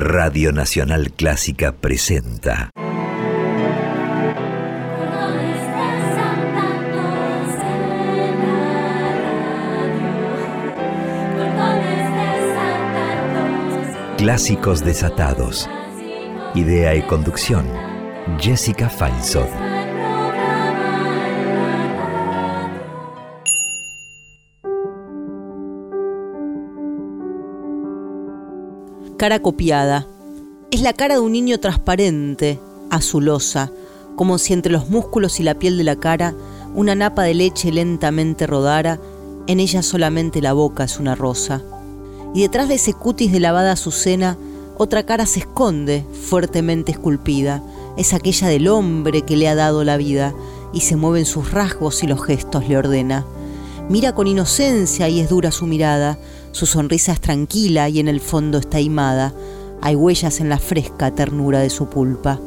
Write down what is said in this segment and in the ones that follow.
Radio Nacional Clásica presenta. Clásicos desatados. Idea y conducción. Jessica Feinsohn. Cara copiada. Es la cara de un niño transparente, azulosa, como si entre los músculos y la piel de la cara una napa de leche lentamente rodara, en ella solamente la boca es una rosa. Y detrás de ese cutis de lavada azucena, otra cara se esconde, fuertemente esculpida. Es aquella del hombre que le ha dado la vida, y se mueven sus rasgos y los gestos le ordena. Mira con inocencia y es dura su mirada, su sonrisa es tranquila y en el fondo está imada. Hay huellas en la fresca ternura de su pulpa.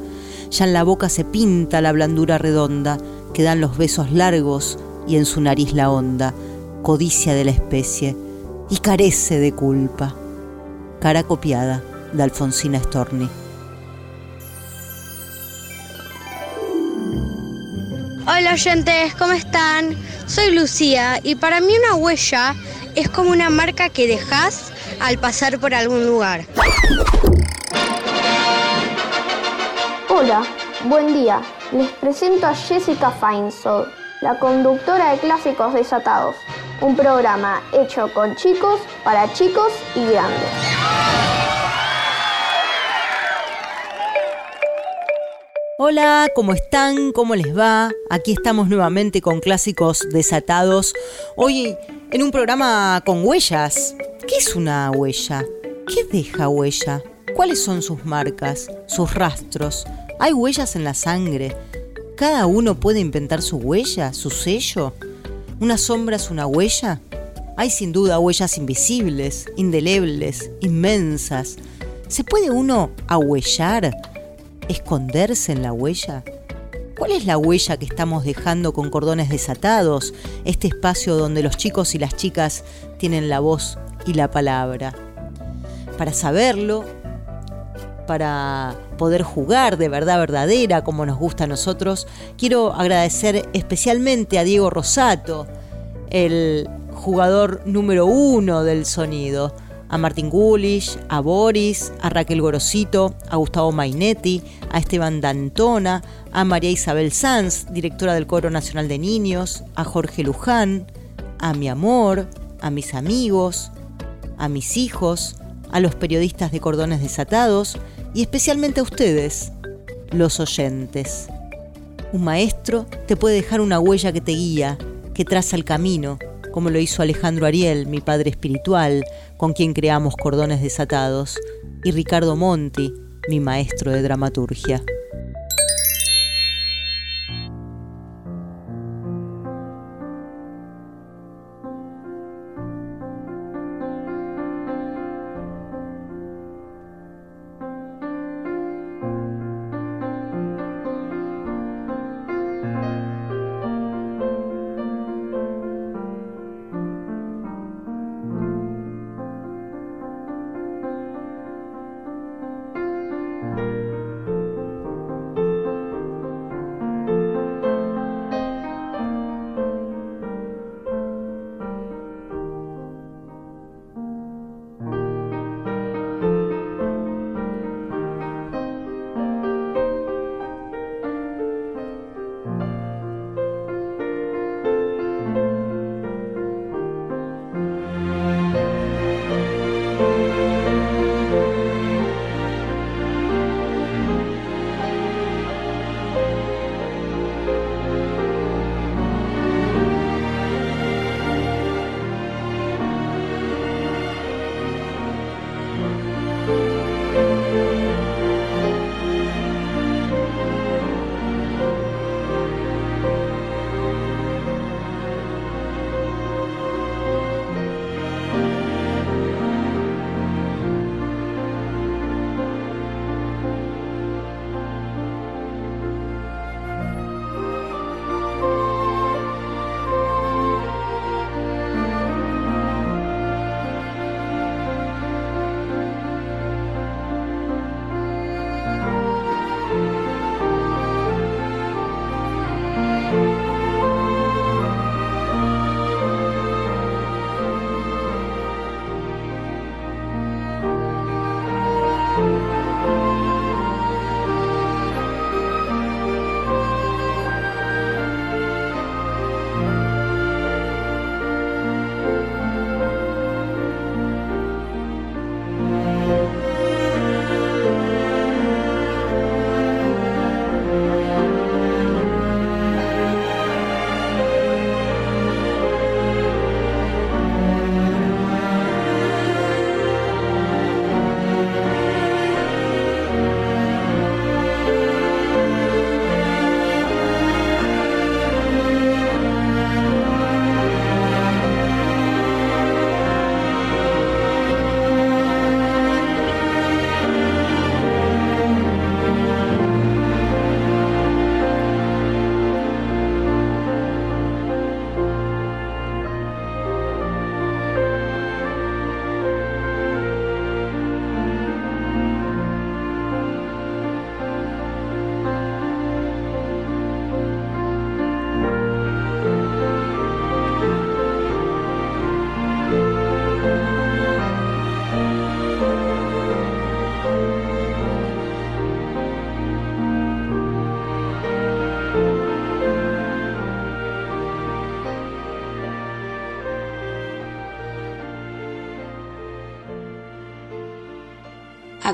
Ya en la boca se pinta la blandura redonda, que dan los besos largos y en su nariz la honda, codicia de la especie, y carece de culpa. Cara copiada de Alfonsina Storni. Hola oyentes, ¿cómo están? Soy Lucía y para mí una huella es como una marca que dejas al pasar por algún lugar. Hola, buen día. Les presento a Jessica Feinsold, la conductora de Clásicos Desatados, un programa hecho con chicos, para chicos y grandes. Hola, ¿cómo están? ¿Cómo les va? Aquí estamos nuevamente con Clásicos Desatados. Hoy en un programa con huellas. ¿Qué es una huella? ¿Qué deja huella? ¿Cuáles son sus marcas, sus rastros? ¿Hay huellas en la sangre? ¿Cada uno puede inventar su huella, su sello? ¿Una sombra es una huella? Hay sin duda huellas invisibles, indelebles, inmensas. ¿Se puede uno ahuellar? Esconderse en la huella? ¿Cuál es la huella que estamos dejando con cordones desatados? Este espacio donde los chicos y las chicas tienen la voz y la palabra. Para saberlo, para poder jugar de verdad verdadera como nos gusta a nosotros, quiero agradecer especialmente a Diego Rosato, el jugador número uno del sonido a Martín Gulish, a Boris, a Raquel Gorosito, a Gustavo Mainetti, a Esteban Dantona, a María Isabel Sanz, directora del Coro Nacional de Niños, a Jorge Luján, a mi amor, a mis amigos, a mis hijos, a los periodistas de Cordones Desatados y especialmente a ustedes, los oyentes. Un maestro te puede dejar una huella que te guía, que traza el camino, como lo hizo Alejandro Ariel, mi padre espiritual, con quien creamos Cordones Desatados, y Ricardo Monti, mi maestro de dramaturgia.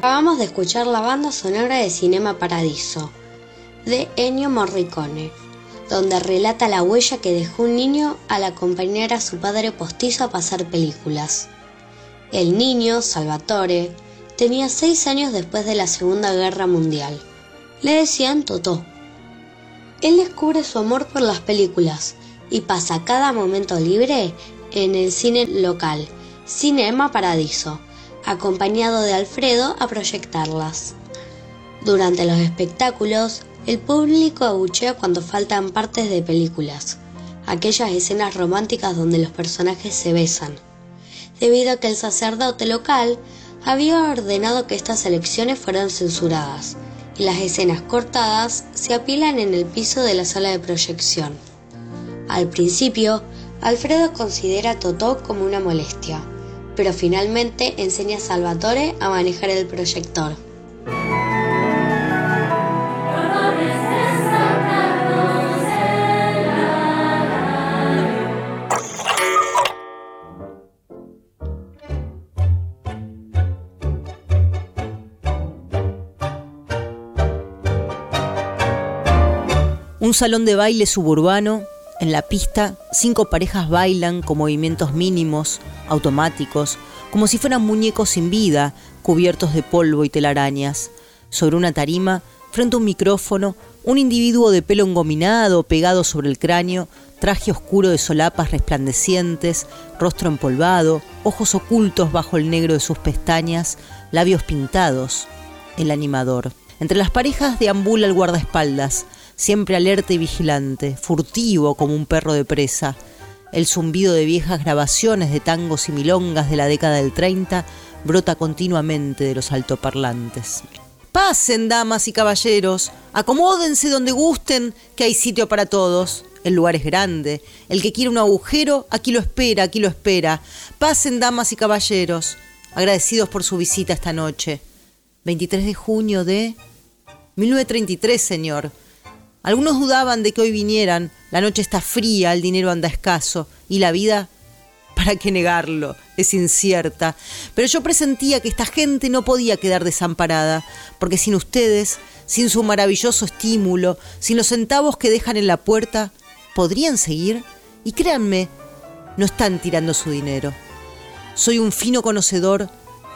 Acabamos de escuchar la banda sonora de Cinema Paradiso, de Ennio Morricone, donde relata la huella que dejó un niño al acompañar a su padre postizo a pasar películas. El niño, Salvatore, tenía seis años después de la Segunda Guerra Mundial. Le decían Totó. Él descubre su amor por las películas y pasa cada momento libre en el cine local, Cinema Paradiso, acompañado de Alfredo a proyectarlas. Durante los espectáculos, el público abuchea cuando faltan partes de películas, aquellas escenas románticas donde los personajes se besan, debido a que el sacerdote local había ordenado que estas elecciones fueran censuradas y las escenas cortadas se apilan en el piso de la sala de proyección. Al principio, Alfredo considera a Totó como una molestia, pero finalmente enseña a Salvatore a manejar el proyector. Un salón de baile suburbano en la pista, cinco parejas bailan con movimientos mínimos, automáticos, como si fueran muñecos sin vida, cubiertos de polvo y telarañas. Sobre una tarima, frente a un micrófono, un individuo de pelo engominado pegado sobre el cráneo, traje oscuro de solapas resplandecientes, rostro empolvado, ojos ocultos bajo el negro de sus pestañas, labios pintados. El animador. Entre las parejas deambula el guardaespaldas, siempre alerta y vigilante, furtivo como un perro de presa. El zumbido de viejas grabaciones de tangos y milongas de la década del 30 brota continuamente de los altoparlantes. Pasen, damas y caballeros, acomódense donde gusten, que hay sitio para todos. El lugar es grande. El que quiere un agujero, aquí lo espera, aquí lo espera. Pasen, damas y caballeros, agradecidos por su visita esta noche. 23 de junio de 1933, señor. Algunos dudaban de que hoy vinieran, la noche está fría, el dinero anda escaso y la vida, ¿para qué negarlo? Es incierta. Pero yo presentía que esta gente no podía quedar desamparada, porque sin ustedes, sin su maravilloso estímulo, sin los centavos que dejan en la puerta, podrían seguir. Y créanme, no están tirando su dinero. Soy un fino conocedor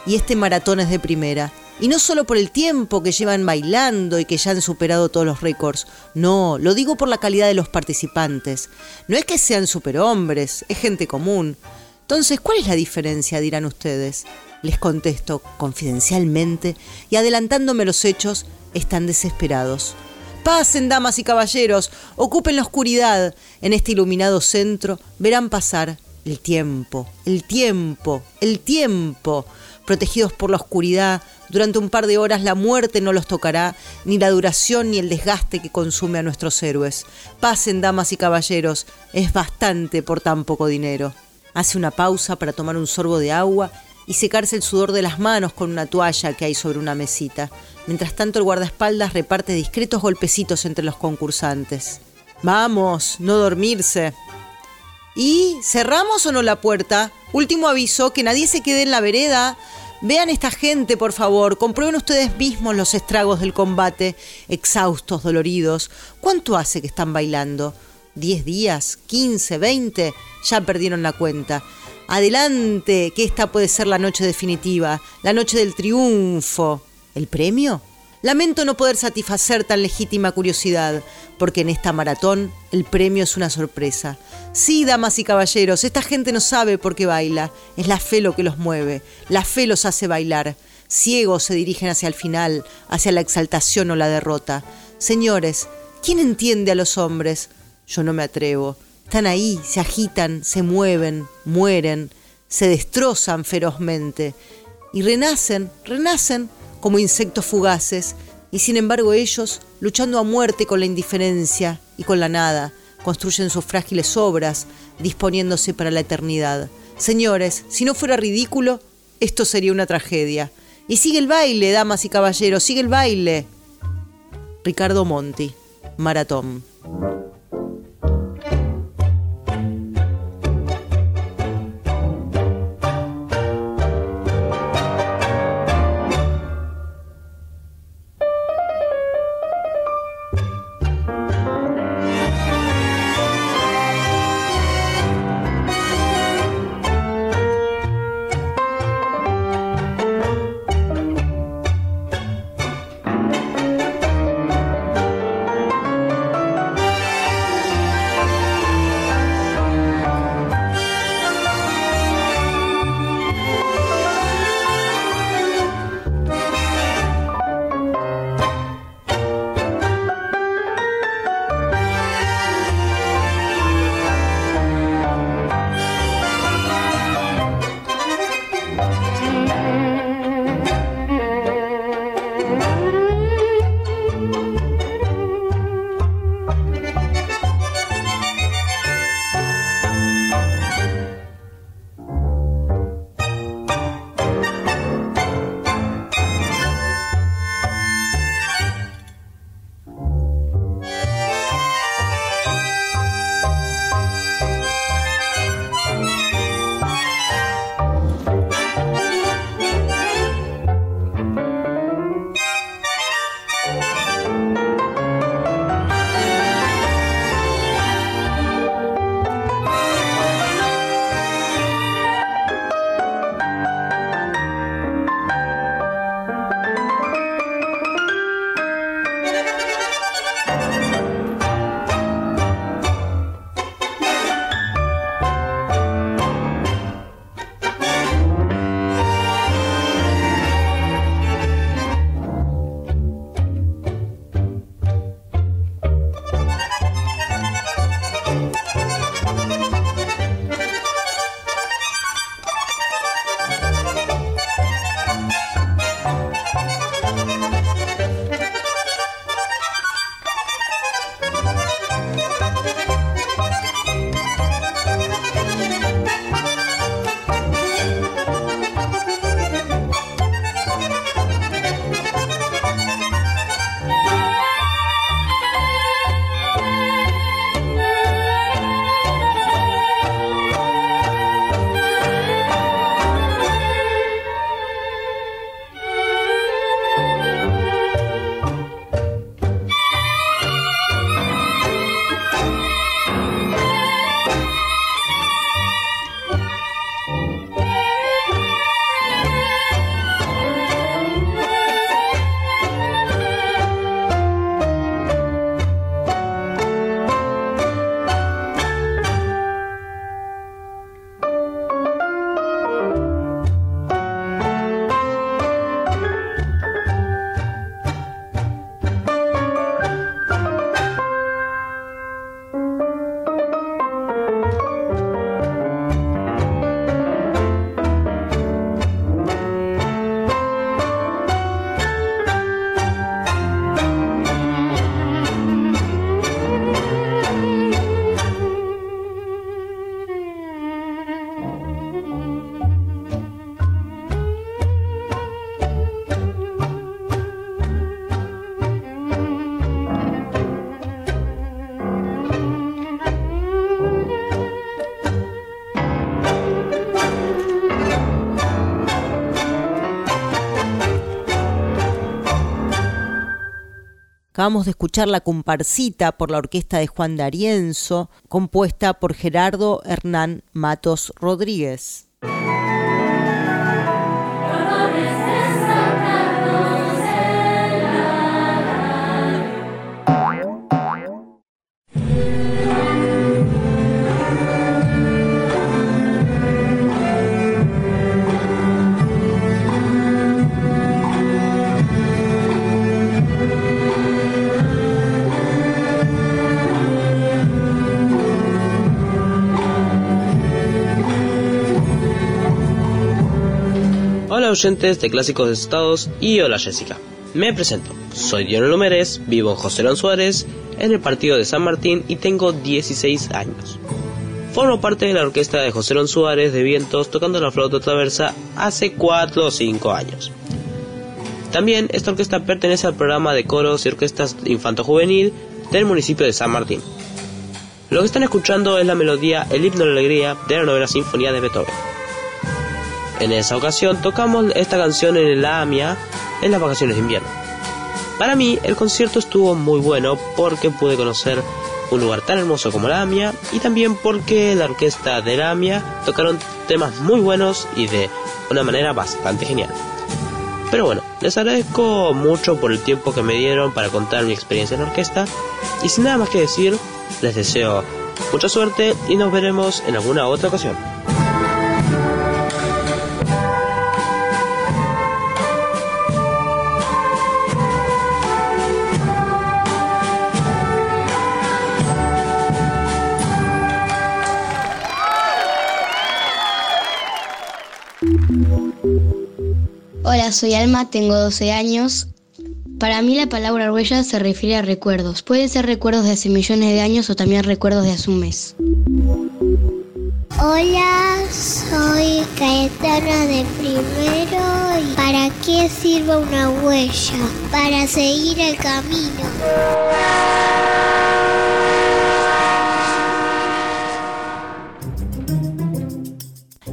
y este maratón es de primera. Y no solo por el tiempo que llevan bailando y que ya han superado todos los récords. No, lo digo por la calidad de los participantes. No es que sean superhombres, es gente común. Entonces, ¿cuál es la diferencia? dirán ustedes. Les contesto confidencialmente y adelantándome los hechos, están desesperados. Pasen, damas y caballeros, ocupen la oscuridad. En este iluminado centro verán pasar el tiempo, el tiempo, el tiempo. Protegidos por la oscuridad, durante un par de horas la muerte no los tocará, ni la duración ni el desgaste que consume a nuestros héroes. Pasen, damas y caballeros, es bastante por tan poco dinero. Hace una pausa para tomar un sorbo de agua y secarse el sudor de las manos con una toalla que hay sobre una mesita. Mientras tanto el guardaespaldas reparte discretos golpecitos entre los concursantes. Vamos, no dormirse. ¿Y cerramos o no la puerta? Último aviso, que nadie se quede en la vereda. Vean esta gente, por favor, comprueben ustedes mismos los estragos del combate, exhaustos, doloridos. ¿Cuánto hace que están bailando? ¿Diez días? ¿Quince? ¿Veinte? Ya perdieron la cuenta. Adelante, que esta puede ser la noche definitiva, la noche del triunfo. ¿El premio? Lamento no poder satisfacer tan legítima curiosidad, porque en esta maratón el premio es una sorpresa. Sí, damas y caballeros, esta gente no sabe por qué baila, es la fe lo que los mueve, la fe los hace bailar. Ciegos se dirigen hacia el final, hacia la exaltación o la derrota. Señores, ¿quién entiende a los hombres? Yo no me atrevo. Están ahí, se agitan, se mueven, mueren, se destrozan ferozmente y renacen, renacen como insectos fugaces, y sin embargo ellos, luchando a muerte con la indiferencia y con la nada, construyen sus frágiles obras, disponiéndose para la eternidad. Señores, si no fuera ridículo, esto sería una tragedia. Y sigue el baile, damas y caballeros, sigue el baile. Ricardo Monti, Maratón. Acabamos de escuchar La comparsita por la orquesta de Juan D'Arienzo, compuesta por Gerardo Hernán Matos Rodríguez. Oyentes de Clásicos de Estados y hola Jessica. Me presento, soy Dionelo Mérez, vivo en José Lón Suárez, en el partido de San Martín y tengo 16 años. Formo parte de la orquesta de José Lón Suárez de Vientos tocando la flauta traversa hace 4 o 5 años. También esta orquesta pertenece al programa de coros y orquestas infanto-juvenil del municipio de San Martín. Lo que están escuchando es la melodía El himno de la alegría de la novena sinfonía de Beethoven. En esa ocasión tocamos esta canción en el AMIA en las vacaciones de invierno. Para mí el concierto estuvo muy bueno porque pude conocer un lugar tan hermoso como la AMIA y también porque la orquesta de la AMIA tocaron temas muy buenos y de una manera bastante genial. Pero bueno, les agradezco mucho por el tiempo que me dieron para contar mi experiencia en la orquesta y sin nada más que decir, les deseo mucha suerte y nos veremos en alguna otra ocasión. Hola, soy Alma, tengo 12 años. Para mí la palabra huella se refiere a recuerdos. Pueden ser recuerdos de hace millones de años o también recuerdos de hace un mes. Hola, soy Caetana de primero. ¿Y ¿Para qué sirve una huella? Para seguir el camino.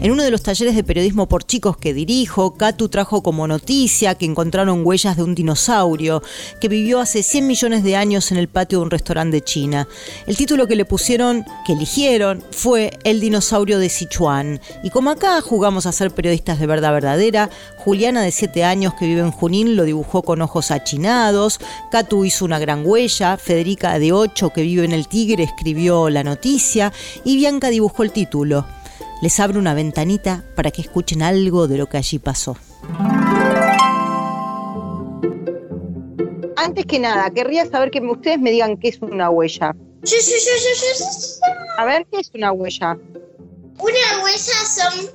En uno de los talleres de periodismo por chicos que dirijo, Katu trajo como noticia que encontraron huellas de un dinosaurio que vivió hace 100 millones de años en el patio de un restaurante de China. El título que le pusieron, que eligieron, fue El dinosaurio de Sichuan. Y como acá jugamos a ser periodistas de verdad verdadera, Juliana de 7 años que vive en Junín lo dibujó con ojos achinados, Katu hizo una gran huella, Federica de 8 que vive en el Tigre escribió la noticia y Bianca dibujó el título les abro una ventanita para que escuchen algo de lo que allí pasó. Antes que nada, querría saber que ustedes me digan qué es una huella. Sí, sí, sí, sí, sí, A ver, ¿qué es una huella? Una huella son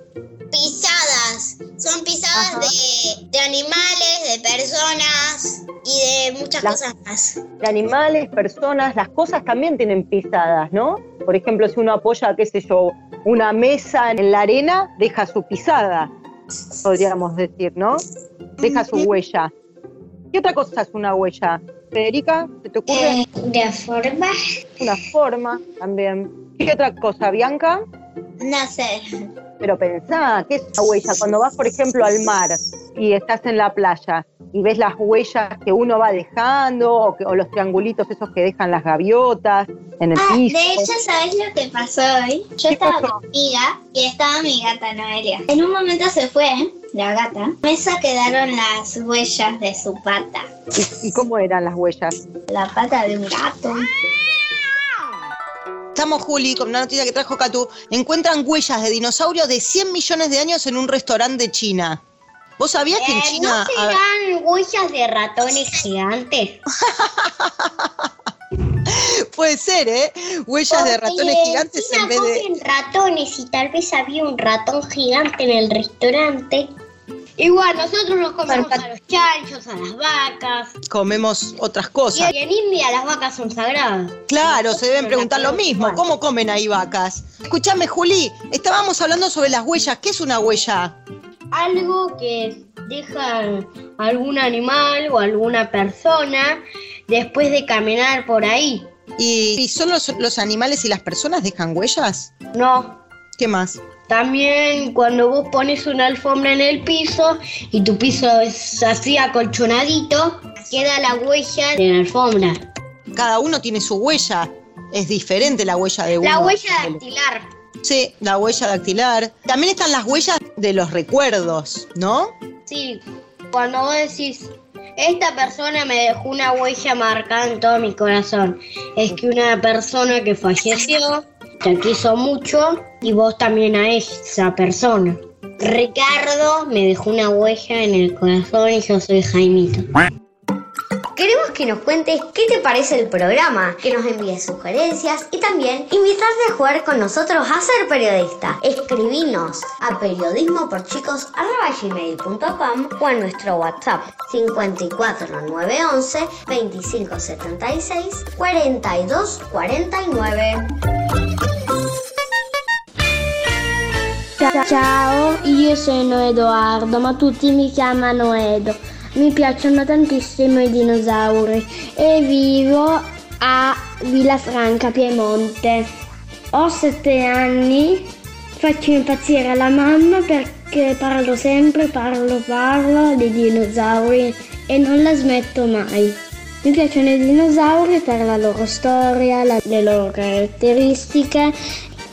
pisadas. Son pisadas de, de, animales, de personas y de muchas cosas más. De animales, personas, las cosas también tienen pisadas, ¿no? Por ejemplo, si uno apoya, qué sé yo, una mesa en la arena, deja su pisada, podríamos decir, ¿no? Deja su huella. ¿Qué otra cosa es una huella? Federica, ¿se te ocurre? Eh, una forma. Una forma también. ¿Qué otra cosa, Bianca? No sé. Pero pensá, ¿qué es una huella? Cuando vas, por ejemplo, al mar y estás en la playa, y ves las huellas que uno va dejando o, los triangulitos esos que dejan las gaviotas en el ah, piso. De hecho, ¿sabes lo que pasó hoy? Yo estaba con amiga y estaba mi gata Noelia. En un momento se fue la gata. Mesa quedaron las huellas de su pata. ¿Y, cómo eran las huellas? La pata de un gato. Estamos, Juli, con una noticia que trajo Catu. Encuentran huellas de dinosaurios de 100 millones de años en un restaurante de China. ¿Vos sabías que en eh, China... ¿No serán huellas de ratones gigantes? Puede ser, ¿eh? Huellas de ratones gigantes en, vez de... ratones y tal vez había un ratón gigante en el restaurante. Igual, nosotros nos comemos a los chanchos, a las vacas. Comemos otras cosas. Y en India las vacas son sagradas. Claro, se deben preguntar lo mismo. ¿Cómo comen ahí vacas? Escúchame, Juli, estábamos hablando sobre las huellas. ¿Qué es una huella? algo que deja algún animal o alguna persona después de caminar por ahí. ¿Y, solo los, animales y las personas dejan huellas? No. ¿Qué más? También cuando vos pones una alfombra en el piso y tu piso es así acolchonadito, queda la huella de la alfombra. Cada uno tiene su huella. Es diferente la huella de uno. La huella dactilar. Sí, la huella dactilar. También están las huellas de los recuerdos, ¿no? Sí, cuando vos decís, esta persona me dejó una huella marcada en todo mi corazón, es que una persona que falleció te quiso mucho y vos también a esa persona. Ricardo me dejó una huella en el corazón y yo soy Jaimito. Queremos que nos cuentes qué te parece el programa, que nos envíes sugerencias y también invitarte a jugar con nosotros a ser periodista. Escribinos a periodismoporchicos.com o a nuestro WhatsApp 54911 2576 4249. Ciao, io sono Edoardo, ma tutti mi chiamano Edo. Mi piacciono tantissimo i dinosauri e vivo a Villafranca, Piemonte. Ho sette anni, faccio impazzire la mamma perché parlo sempre, parlo, parlo dei dinosauri e non la smetto mai. Mi piacciono i dinosauri per la loro storia, la- le loro caratteristiche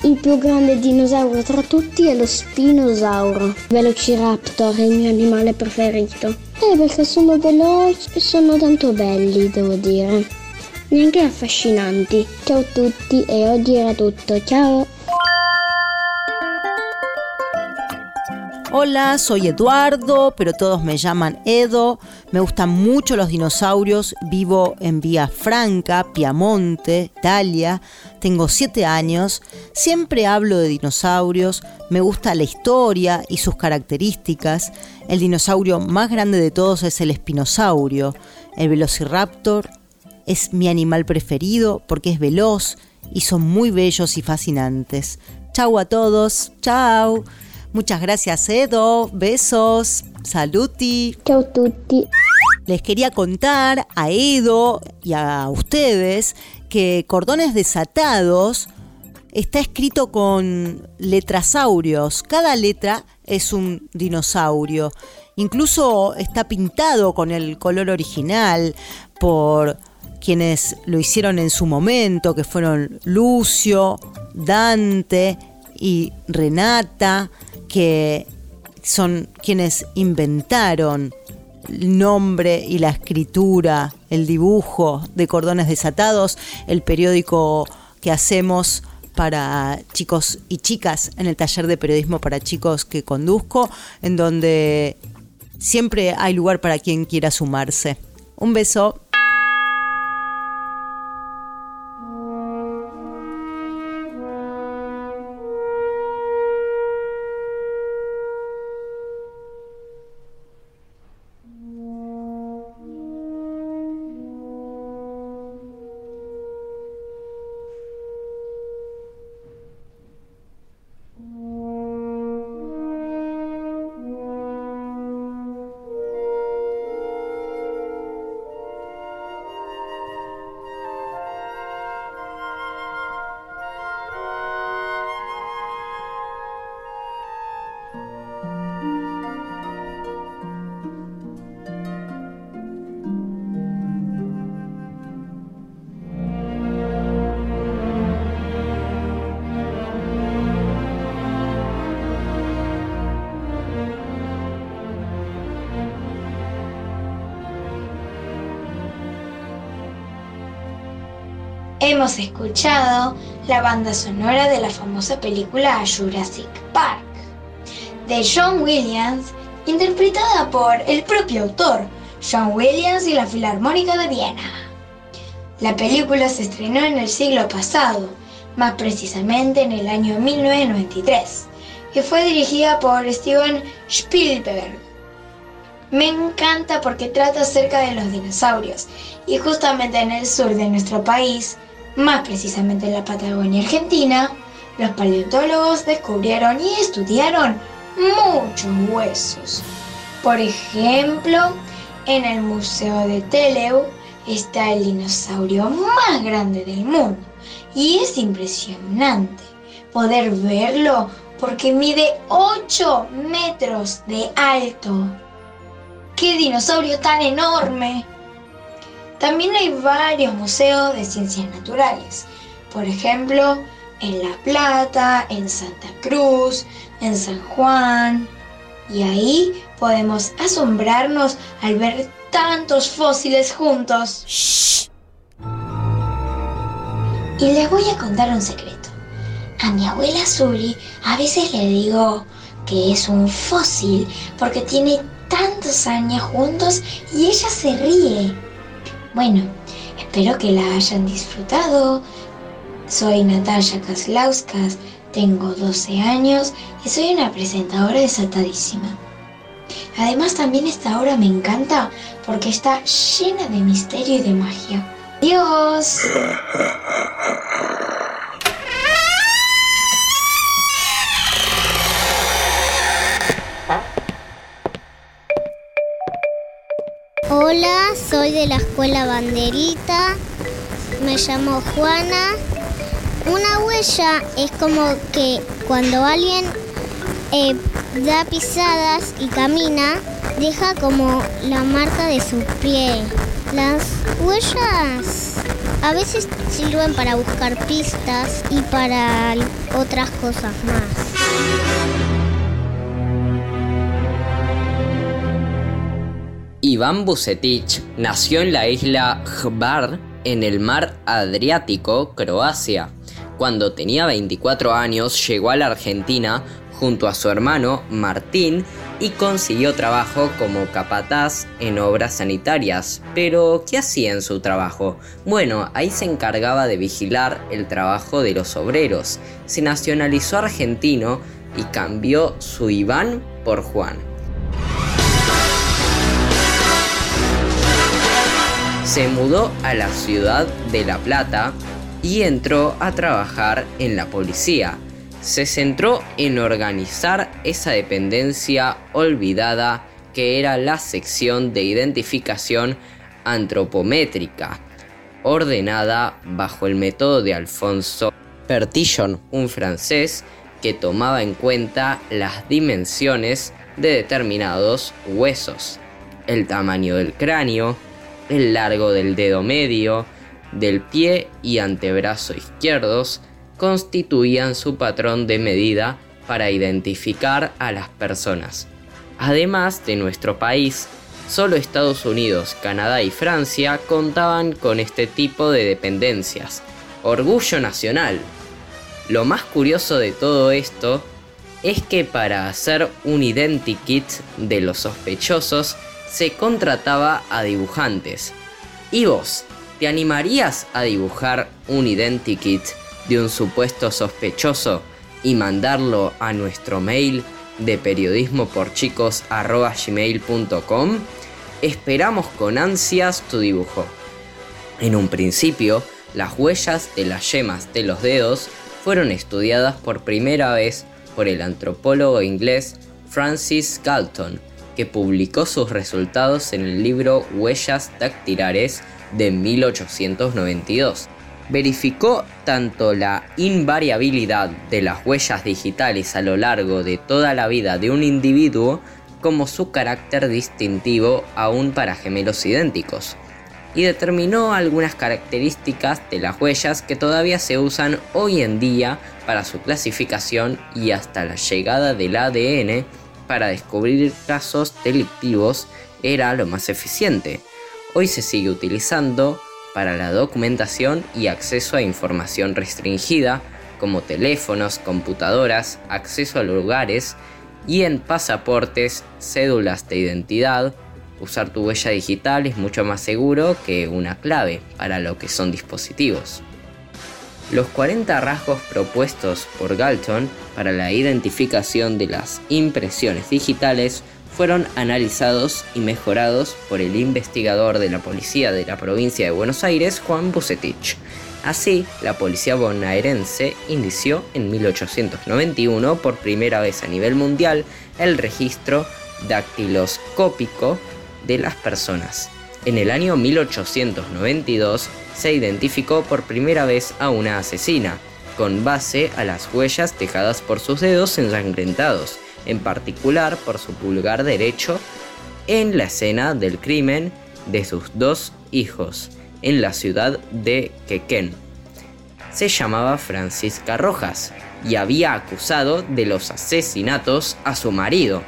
il più grande dinosauro tra tutti è lo spinosauro. Velociraptor è il mio animale preferito. Eh, perché sono veloci e sono tanto belli, devo dire. Neanche affascinanti. Ciao a tutti e oggi era tutto. Ciao! Hola, soy Eduardo, pero todos me llaman Edo. Me gustan mucho los dinosaurios. Vivo en Vía Franca, Piamonte, Italia. Tengo siete años. Siempre hablo de dinosaurios. Me gusta la historia y sus características. El dinosaurio más grande de todos es el espinosaurio. El velociraptor es mi animal preferido porque es veloz y son muy bellos y fascinantes. Chau a todos. Chau. Muchas gracias, Edo. Besos. Saluti. Ciao a tutti! Les quería contar a Edo y a ustedes que Cordones Desatados está escrito con letrasaurios. Cada letra es un dinosaurio. Incluso está pintado con el color original por quienes lo hicieron en su momento, que fueron Lucio, Dante y Renata, que son quienes inventaron el nombre y la escritura, el dibujo de cordones desatados, el periódico que hacemos para chicos y chicas en el taller de periodismo para chicos que conduzco, en donde siempre hay lugar para quien quiera sumarse. Un beso. Escuchado la banda sonora de la famosa película Jurassic Park, de John Williams, interpretada por el propio autor, John Williams y la Filarmónica de Viena. La película se estrenó en el siglo pasado, más precisamente en el año 1993, y fue dirigida por Steven Spielberg. Me encanta porque trata acerca de los dinosaurios y justamente en el sur de nuestro país, más precisamente en la Patagonia Argentina, los paleontólogos descubrieron y estudiaron muchos huesos. Por ejemplo, en el Museo de Teleu está el dinosaurio más grande del mundo y es impresionante poder verlo porque mide 8 metros de alto. ¡Qué dinosaurio tan enorme! También hay varios museos de ciencias naturales, por ejemplo, en La Plata, en Santa Cruz, en San Juan. Y ahí podemos asombrarnos al ver tantos fósiles juntos. Y les voy a contar un secreto. A mi abuela Suri a veces le digo que es un fósil porque tiene tantos años juntos y ella se ríe. Bueno, espero que la hayan disfrutado. Soy Natalia Kaslauskas, tengo 12 años y soy una presentadora desatadísima. Además también esta obra me encanta porque está llena de misterio y de magia. ¡Dios! Hola, soy de la escuela Banderita, me llamo Juana. Una huella es como que cuando alguien eh, da pisadas y camina, deja como la marca de su pie. Las huellas a veces sirven para buscar pistas y para otras cosas más. Iván Bucetich nació en la isla Hvar, en el mar Adriático, Croacia. Cuando tenía 24 años llegó a la Argentina junto a su hermano Martín y consiguió trabajo como capataz en obras sanitarias. Pero, ¿qué hacía en su trabajo? Bueno, ahí se encargaba de vigilar el trabajo de los obreros. Se nacionalizó argentino y cambió su Iván por Juan. Se mudó a la ciudad de La Plata y entró a trabajar en la policía. Se centró en organizar esa dependencia olvidada que era la sección de identificación antropométrica, ordenada bajo el método de Alfonso Pertillon, un francés que tomaba en cuenta las dimensiones de determinados huesos, el tamaño del cráneo, el largo del dedo medio, del pie y antebrazo izquierdos constituían su patrón de medida para identificar a las personas. Además de nuestro país, solo Estados Unidos, Canadá y Francia contaban con este tipo de dependencias. Orgullo nacional. Lo más curioso de todo esto es que para hacer un identikit de los sospechosos se contrataba a dibujantes. ¿Y vos? ¿Te animarías a dibujar un identikit de un supuesto sospechoso y mandarlo a nuestro mail de periodismo por Esperamos con ansias tu dibujo. En un principio, las huellas de las yemas de los dedos fueron estudiadas por primera vez por el antropólogo inglés Francis Galton que publicó sus resultados en el libro Huellas dactilares de 1892. Verificó tanto la invariabilidad de las huellas digitales a lo largo de toda la vida de un individuo como su carácter distintivo aún para gemelos idénticos y determinó algunas características de las huellas que todavía se usan hoy en día para su clasificación y hasta la llegada del ADN para descubrir casos delictivos era lo más eficiente. Hoy se sigue utilizando para la documentación y acceso a información restringida, como teléfonos, computadoras, acceso a lugares y en pasaportes, cédulas de identidad. Usar tu huella digital es mucho más seguro que una clave para lo que son dispositivos. Los 40 rasgos propuestos por Galton para la identificación de las impresiones digitales fueron analizados y mejorados por el investigador de la policía de la provincia de Buenos Aires, Juan Bucetich. Así, la policía bonaerense inició en 1891 por primera vez a nivel mundial el registro dactiloscópico de las personas. En el año 1892 se identificó por primera vez a una asesina, con base a las huellas dejadas por sus dedos ensangrentados, en particular por su pulgar derecho en la escena del crimen de sus dos hijos en la ciudad de Quequén. Se llamaba Francisca Rojas y había acusado de los asesinatos a su marido.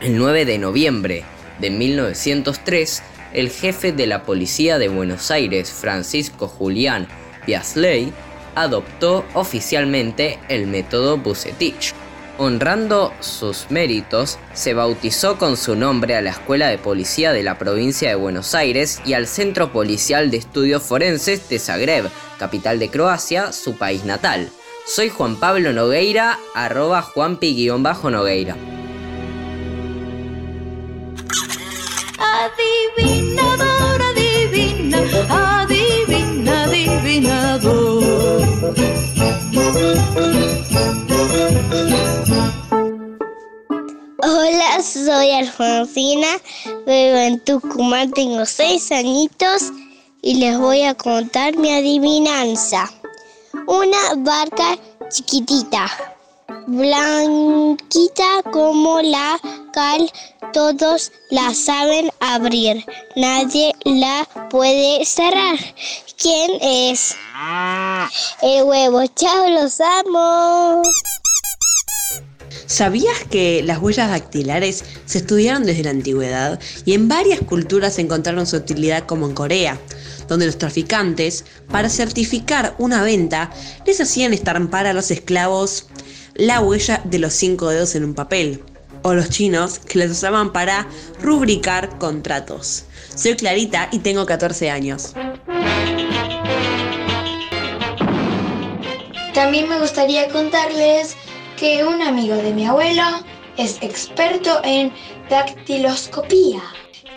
El 9 de noviembre de 1903, el jefe de la policía de Buenos Aires, Francisco Julián Biasley, adoptó oficialmente el método Bucetich. Honrando sus méritos, se bautizó con su nombre a la Escuela de Policía de la provincia de Buenos Aires y al Centro Policial de Estudios Forenses de Zagreb, capital de Croacia, su país natal. Soy Juan Pablo Nogueira, arroba juanpi-nogueira. Adivinador, adivina, adivina, adivinador. Hola, soy Alfonsina, vivo en Tucumán, tengo seis añitos y les voy a contar mi adivinanza. Una barca chiquitita, blanquita como la cal, todos la saben abrir, nadie la puede cerrar. ¿Quién es? El huevo, chao, los amo. ¿Sabías que las huellas dactilares se estudiaron desde la antigüedad y en varias culturas encontraron su utilidad como en Corea, donde los traficantes, para certificar una venta, les hacían estampar a los esclavos la huella de los cinco dedos en un papel, o los chinos que les usaban para rubricar contratos. Soy Clarita y tengo 14 años. También me gustaría contarles que un amigo de mi abuelo es experto en dactiloscopía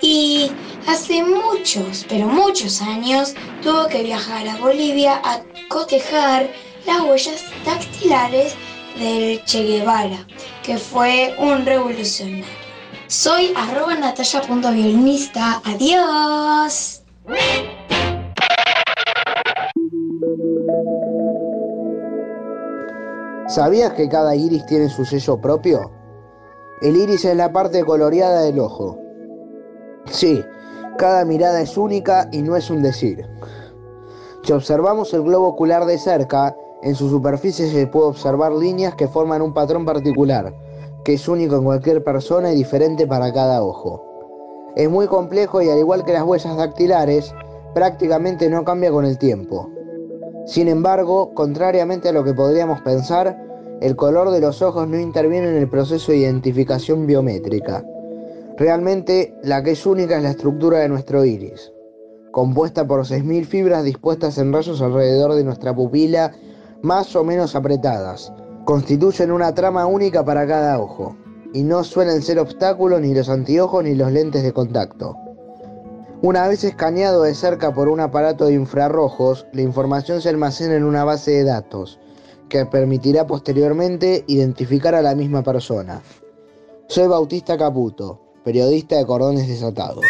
y hace muchos, pero muchos años tuvo que viajar a Bolivia a cotejar las huellas dactilares del Che Guevara, que fue un revolucionario. Soy arroba natalia.violinista. Adiós. ¿Sabías que cada iris tiene su sello propio? El iris es la parte coloreada del ojo. Sí, cada mirada es única y no es un decir. Si observamos el globo ocular de cerca, en su superficie se puede observar líneas que forman un patrón particular, que es único en cualquier persona y diferente para cada ojo. Es muy complejo y al igual que las huellas dactilares, prácticamente no cambia con el tiempo. Sin embargo, contrariamente a lo que podríamos pensar, el color de los ojos no interviene en el proceso de identificación biométrica. Realmente, la que es única es la estructura de nuestro iris, compuesta por 6.000 fibras dispuestas en rayos alrededor de nuestra pupila, más o menos apretadas. Constituyen una trama única para cada ojo, y no suelen ser obstáculos ni los anteojos ni los lentes de contacto. Una vez escaneado de cerca por un aparato de infrarrojos, la información se almacena en una base de datos, que permitirá posteriormente identificar a la misma persona. Soy Bautista Caputo, periodista de Cordones Desatados.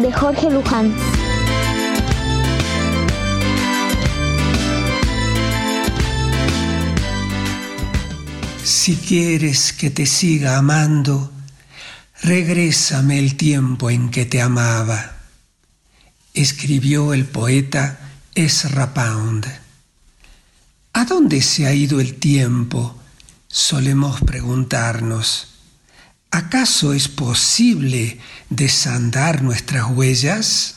De Jorge Luján. Si quieres que te siga amando, regrésame el tiempo en que te amaba. Escribió el poeta Ezra Pound. ¿A dónde se ha ido el tiempo? Solemos preguntarnos. ¿Acaso es posible desandar nuestras huellas?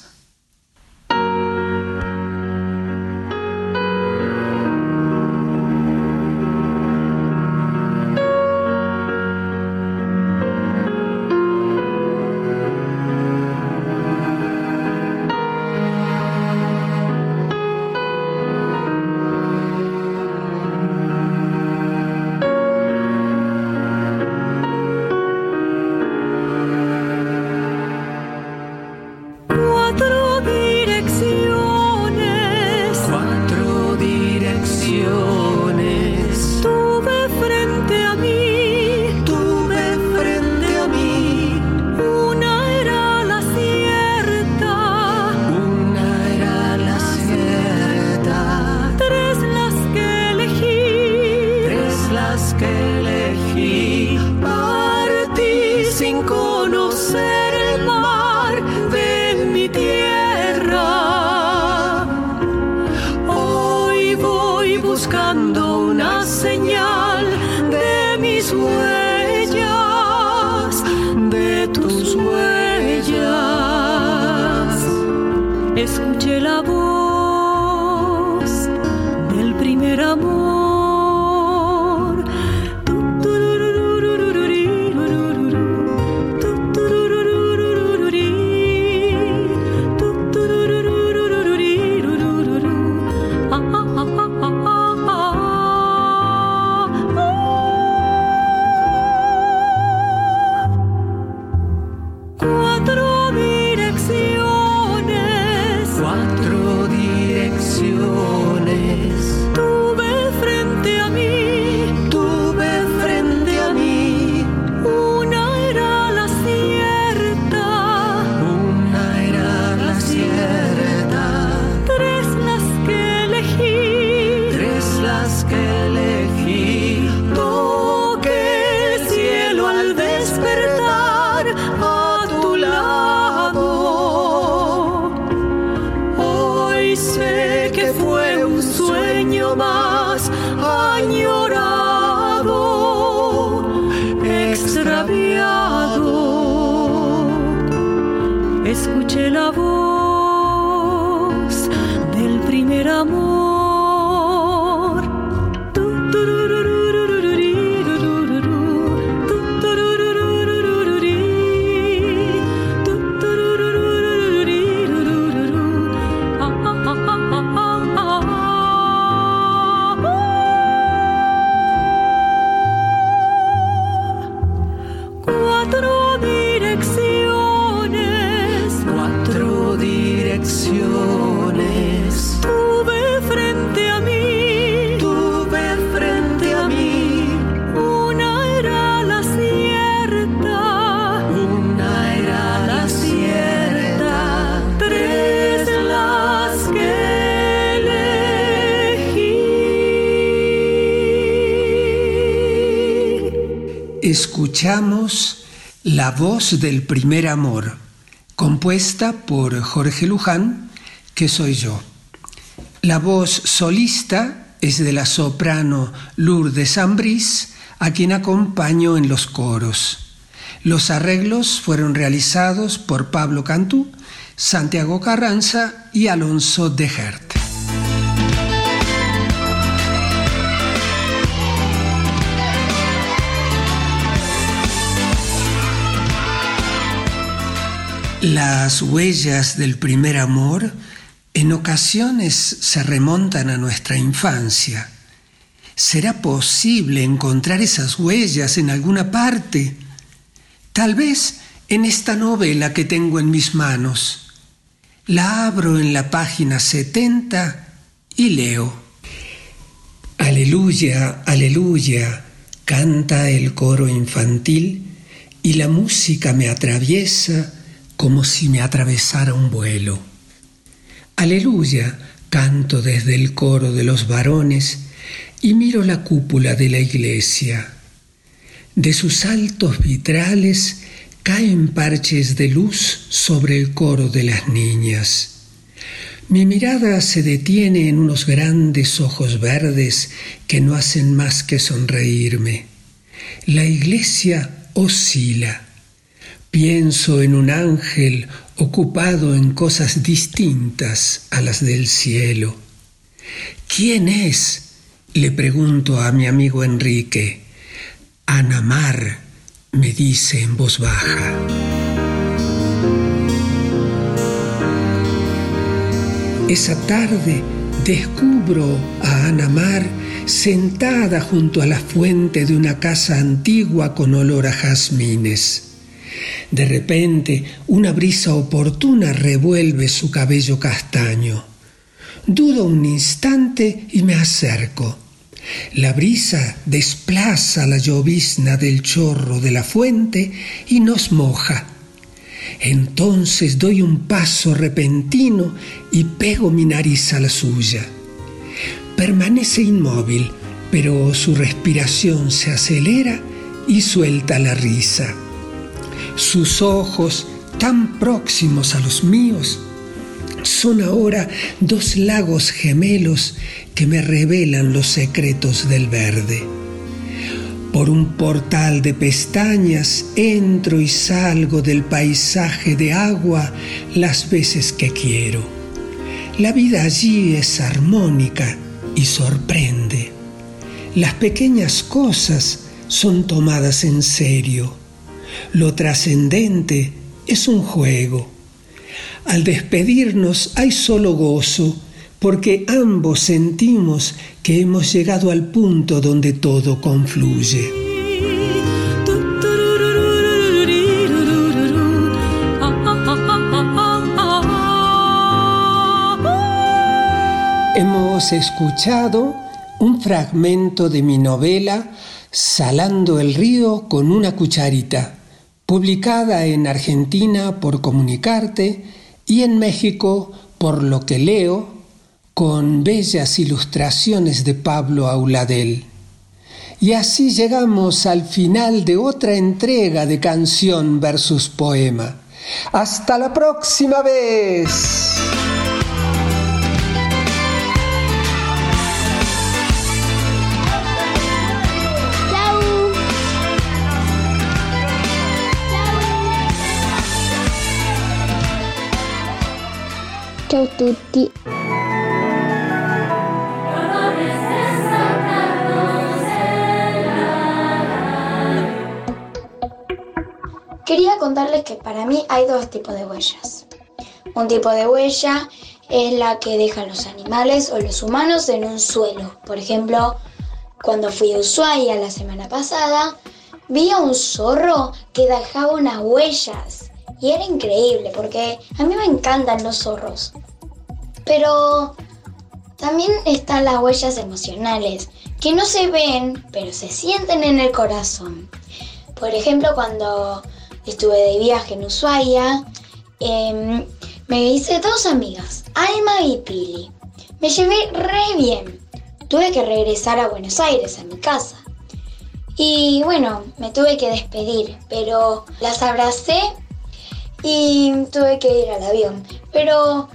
Primer La voz del primer amor, compuesta por Jorge Luján, que soy yo. La voz solista es de la soprano Lourdes Ambris, a quien acompaño en los coros. Los arreglos fueron realizados por Pablo Cantú, Santiago Carranza y Alonso de Hert. Las huellas del primer amor en ocasiones se remontan a nuestra infancia. ¿Será posible encontrar esas huellas en alguna parte? Tal vez en esta novela que tengo en mis manos. La abro en la página 70 y leo. Aleluya, aleluya, canta el coro infantil y la música me atraviesa como si me atravesara un vuelo. Aleluya, canto desde el coro de los varones y miro la cúpula de la iglesia. De sus altos vitrales caen parches de luz sobre el coro de las niñas. Mi mirada se detiene en unos grandes ojos verdes que no hacen más que sonreírme. La iglesia oscila. Pienso en un ángel ocupado en cosas distintas a las del cielo. ¿Quién es? Le pregunto a mi amigo Enrique. Anamar, me dice en voz baja. Esa tarde descubro a Anamar sentada junto a la fuente de una casa antigua con olor a jazmines. De repente, una brisa oportuna revuelve su cabello castaño. Dudo un instante y me acerco. La brisa desplaza la llovizna del chorro de la fuente y nos moja. Entonces doy un paso repentino y pego mi nariz a la suya. Permanece inmóvil, pero su respiración se acelera y suelta la risa. Sus ojos, tan próximos a los míos, son ahora dos lagos gemelos que me revelan los secretos del verde. Por un portal de pestañas entro y salgo del paisaje de agua las veces que quiero. La vida allí es armónica y sorprende. Las pequeñas cosas son tomadas en serio. Lo trascendente es un juego. Al despedirnos hay solo gozo, porque ambos sentimos que hemos llegado al punto donde todo confluye. Hemos escuchado un fragmento de mi novela Salando el río con una cucharita, publicada en Argentina por Comunicarte y en México por Lo que leo, con bellas ilustraciones de Pablo Auladel. Y así llegamos al final de otra entrega de canción versus poema. Hasta la próxima vez. Ciao tutti. Quería contarles que para mí hay dos tipos de huellas. Un tipo de huella es la que dejan los animales o los humanos en un suelo. Por ejemplo, cuando fui a Ushuaia la semana pasada, vi a un zorro que dejaba unas huellas. Y era increíble porque a mí me encantan los zorros. Pero también están las huellas emocionales, que no se ven, pero se sienten en el corazón. Por ejemplo, cuando estuve de viaje en Ushuaia, em, me hice dos amigas, Alma y Pili. Me llevé re bien. Tuve que regresar a Buenos Aires, a mi casa. Y bueno, me tuve que despedir, pero las abracé y tuve que ir al avión. Pero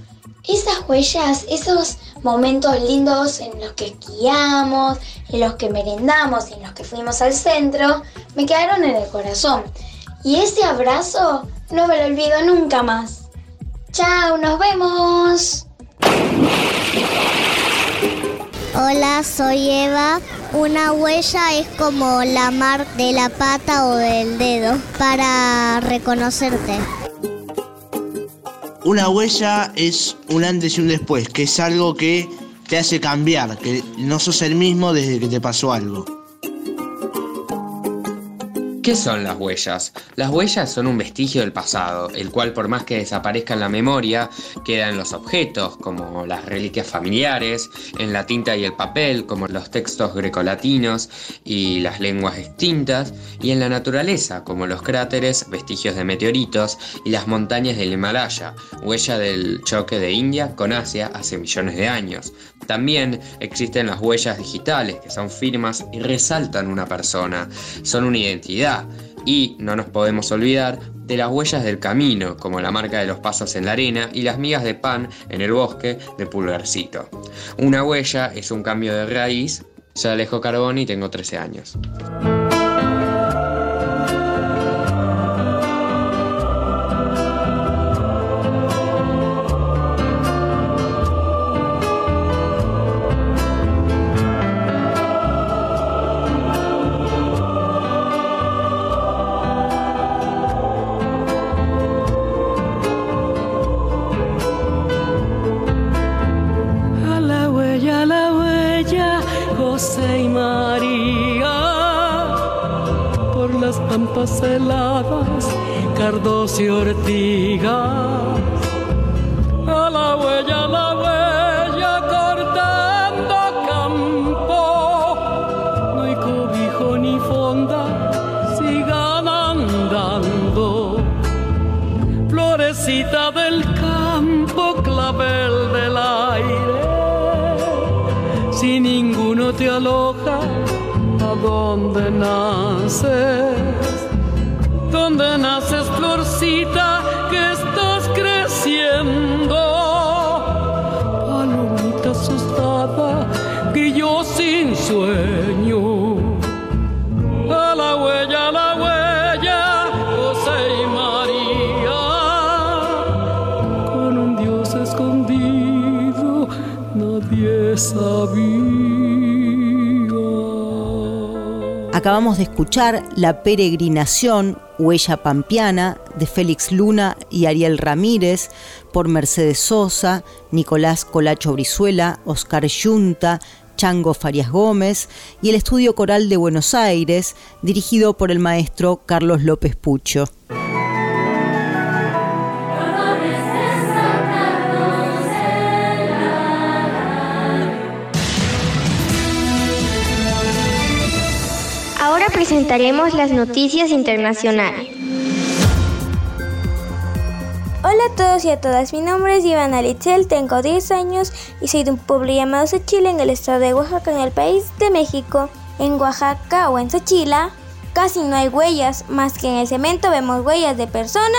esas huellas, esos momentos lindos en los que esquiamos, en los que merendamos, en los que fuimos al centro, me quedaron en el corazón. Y ese abrazo no me lo olvido nunca más. Chao, nos vemos. Hola, soy Eva. Una huella es como la marca de la pata o del dedo para reconocerte. Una huella es un antes y un después, que es algo que te hace cambiar, que no sos el mismo desde que te pasó algo. ¿Qué son las huellas? Las huellas son un vestigio del pasado, el cual por más que desaparezca en la memoria, queda en los objetos, como las reliquias familiares, en la tinta y el papel, como los textos grecolatinos y las lenguas extintas, y en la naturaleza, como los cráteres, vestigios de meteoritos y las montañas del Himalaya, huella del choque de India con Asia hace millones de años. También existen las huellas digitales, que son firmas y resaltan una persona, son una identidad y no nos podemos olvidar de las huellas del camino, como la marca de los pasos en la arena y las migas de pan en el bosque de Pulgarcito. Una huella es un cambio de raíz. Soy Alejo Carboni y tengo 13 años. Acabamos de escuchar La peregrinación, Huella Pampiana, de Félix Luna y Ariel Ramírez, por Mercedes Sosa, Nicolás Colacho Brizuela, Oscar Yunta, Chango Farias Gómez y el Estudio Coral de Buenos Aires, dirigido por el maestro Carlos López Pucho. Presentaremos las noticias internacionales. Hola a todos y a todas, mi nombre es Ivana Litzel, tengo 10 años y soy de un pueblo llamado Xochila en el estado de Oaxaca, en el país de México. En Oaxaca o en Xochila casi no hay huellas, más que en el cemento vemos huellas de personas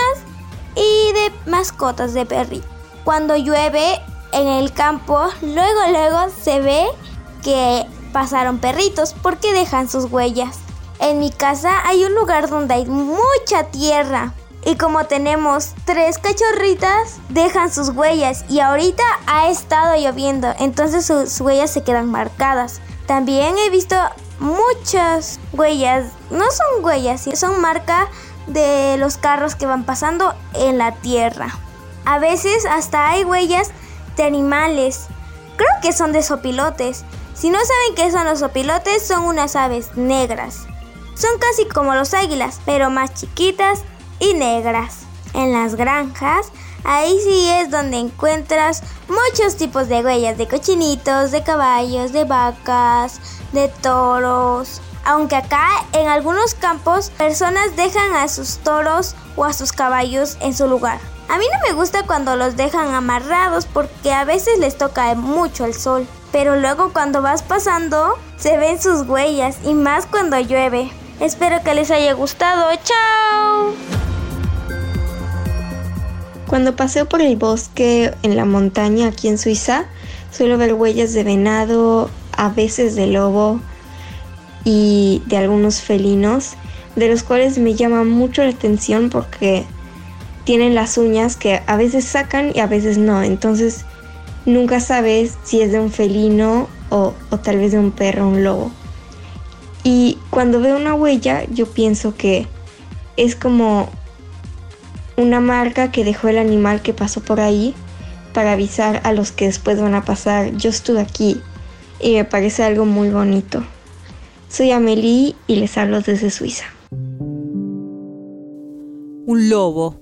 y de mascotas de perritos. Cuando llueve en el campo, luego luego se ve que pasaron perritos porque dejan sus huellas. En mi casa hay un lugar donde hay mucha tierra. Y como tenemos tres cachorritas, dejan sus huellas. Y ahorita ha estado lloviendo, entonces sus huellas se quedan marcadas. También he visto muchas huellas. No son huellas, son marca de los carros que van pasando en la tierra. A veces hasta hay huellas de animales. Creo que son de sopilotes. Si no saben qué son los opilotes, son unas aves negras. Son casi como los águilas, pero más chiquitas y negras. En las granjas, ahí sí es donde encuentras muchos tipos de huellas de cochinitos, de caballos, de vacas, de toros. Aunque acá en algunos campos personas dejan a sus toros o a sus caballos en su lugar. A mí no me gusta cuando los dejan amarrados porque a veces les toca mucho el sol pero luego cuando vas pasando se ven sus huellas y más cuando llueve. Espero que les haya gustado. ¡Chao! Cuando paseo por el bosque en la montaña aquí en Suiza, suelo ver huellas de venado, a veces de lobo y de algunos felinos, de los cuales me llama mucho la atención porque tienen las uñas que a veces sacan y a veces no. Entonces nunca sabes si es de un felino o, tal vez de un perro o un lobo. Y cuando veo una huella, yo pienso que es como una marca que dejó el animal que pasó por ahí para avisar a los que después van a pasar, yo estuve aquí y me parece algo muy bonito. Soy Amelie y les hablo desde Suiza. Un lobo,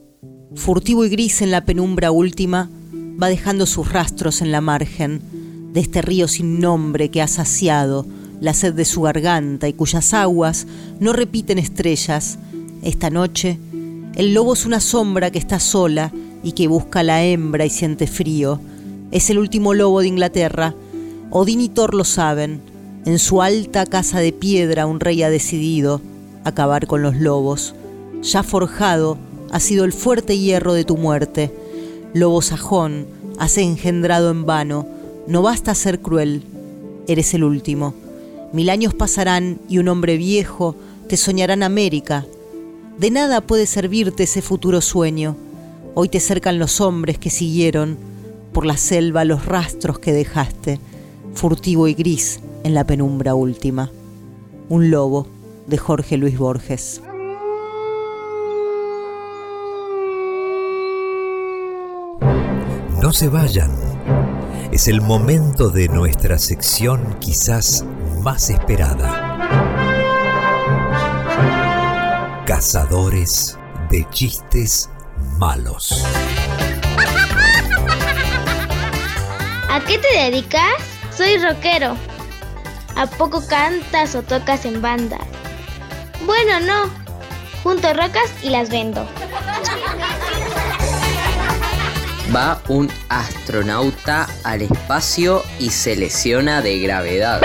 furtivo y gris en la penumbra última, va dejando sus rastros en la margen de este río sin nombre que ha saciado la sed de su garganta y cuyas aguas no repiten estrellas. Esta noche, el lobo es una sombra que está sola y que busca a la hembra y siente frío. Es el último lobo de Inglaterra. Odín y Thor lo saben. En su alta casa de piedra un rey ha decidido acabar con los lobos. Ya forjado ha sido el fuerte hierro de tu muerte Lobo sajón, has engendrado en vano, no basta ser cruel, eres el último. Mil años pasarán y un hombre viejo te soñará en América. De nada puede servirte ese futuro sueño. Hoy te cercan los hombres que siguieron por la selva los rastros que dejaste, furtivo y gris en la penumbra última. Un lobo de Jorge Luis Borges. No se vayan. Es el momento de nuestra sección quizás más esperada. Cazadores de chistes malos. ¿A qué te dedicas? Soy rockero. ¿A poco cantas o tocas en banda? Bueno, no. Junto rocas y las vendo va un astronauta al espacio y se lesiona de gravedad.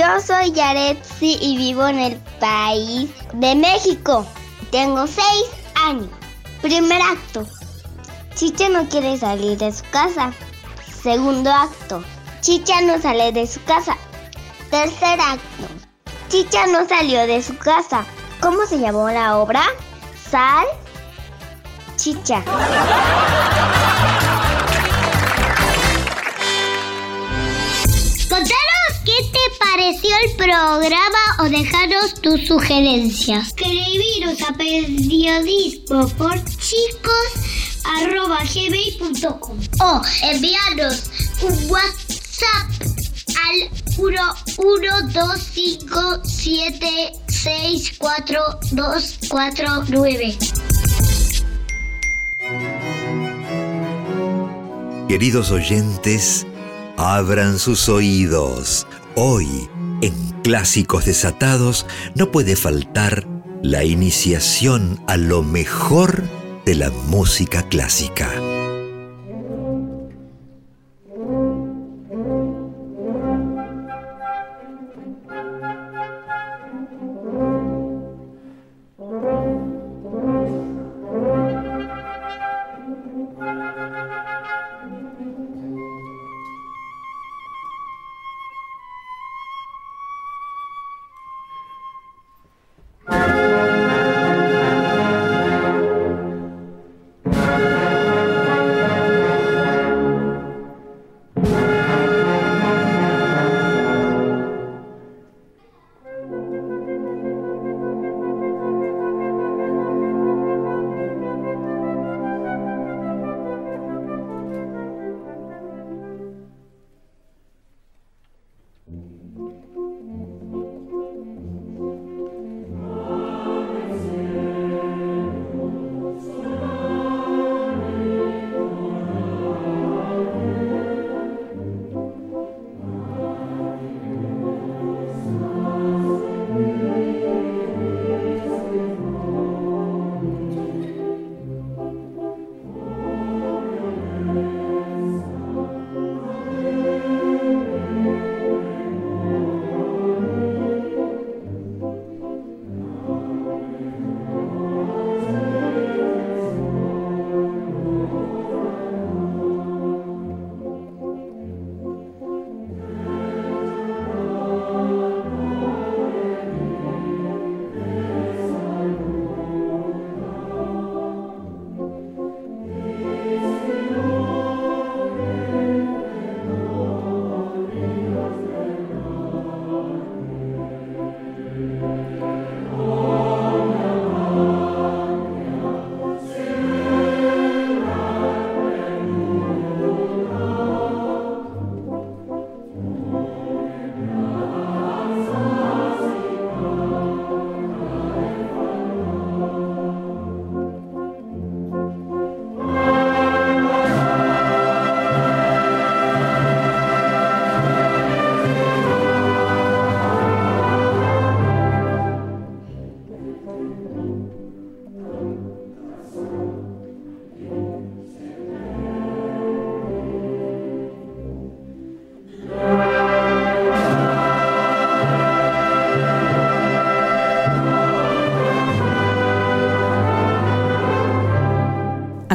Yo soy Yaretsi y vivo en el país de México. Tengo seis años. Primer acto. Chiche no quiere salir de su casa. Segundo acto. Chicha no sale de su casa. Tercer acto. Chicha no salió de su casa. ¿Cómo se llamó la obra? Sal. Chicha. Te pareció el programa o dejaros tus sugerencias. Escribiros a periodismo por chicos arroba gmail.com o enviarnos un WhatsApp al 11257642249. Queridos oyentes, abran sus oídos. Hoy, en Clásicos Desatados, no puede faltar la iniciación a lo mejor de la música clásica.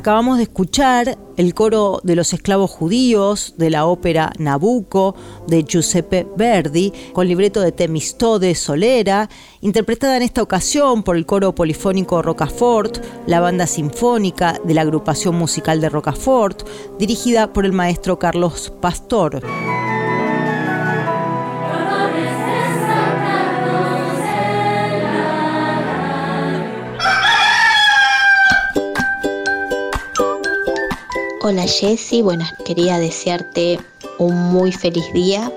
Acabamos de escuchar el coro de los esclavos judíos de la ópera Nabucco de Giuseppe Verdi, con libreto de Temistode Solera, interpretada en esta ocasión por el coro polifónico Rocafort, la banda sinfónica de la agrupación musical de Rocafort, dirigida por el maestro Carlos Pastor. Hola Jessy, bueno, quería desearte un muy feliz día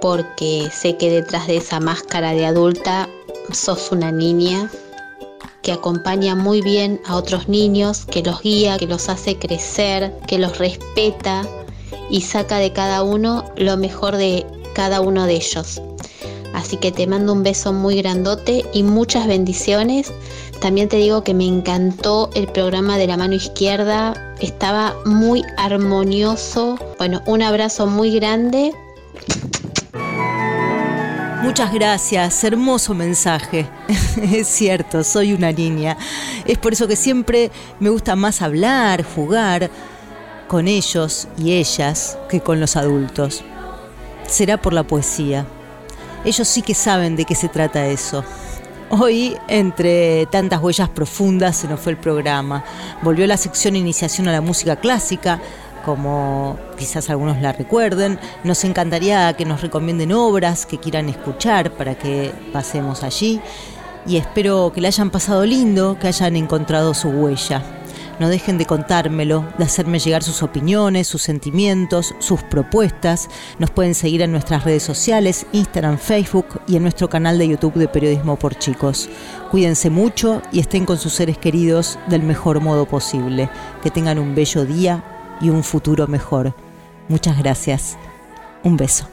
porque sé que detrás de esa máscara de adulta sos una niña que acompaña muy bien a otros niños, que los guía, que los hace crecer, que los respeta y saca de cada uno lo mejor de cada uno de ellos. Así que te mando un beso muy grandote y muchas bendiciones. También te digo que me encantó el programa de la mano izquierda, estaba muy armonioso. Bueno, un abrazo muy grande. Muchas gracias, hermoso mensaje. es cierto, soy una niña. Es por eso que siempre me gusta más hablar, jugar. con ellos y ellas que con los adultos. Será por la poesía. Ellos sí que saben de qué se trata eso. Hoy, entre tantas huellas profundas, se nos fue el programa. Volvió la sección Iniciación a la Música Clásica, como quizás algunos la recuerden. Nos encantaría que nos recomienden obras que quieran escuchar para que pasemos allí. Y espero que la hayan pasado lindo, que hayan encontrado su huella. No dejen de contármelo, de hacerme llegar sus opiniones, sus sentimientos, sus propuestas. Nos pueden seguir en nuestras redes sociales, Instagram, Facebook y en nuestro canal de YouTube de Periodismo por Chicos. Cuídense mucho y estén con sus seres queridos del mejor modo posible. Que tengan un bello día y un futuro mejor. Muchas gracias. Un beso.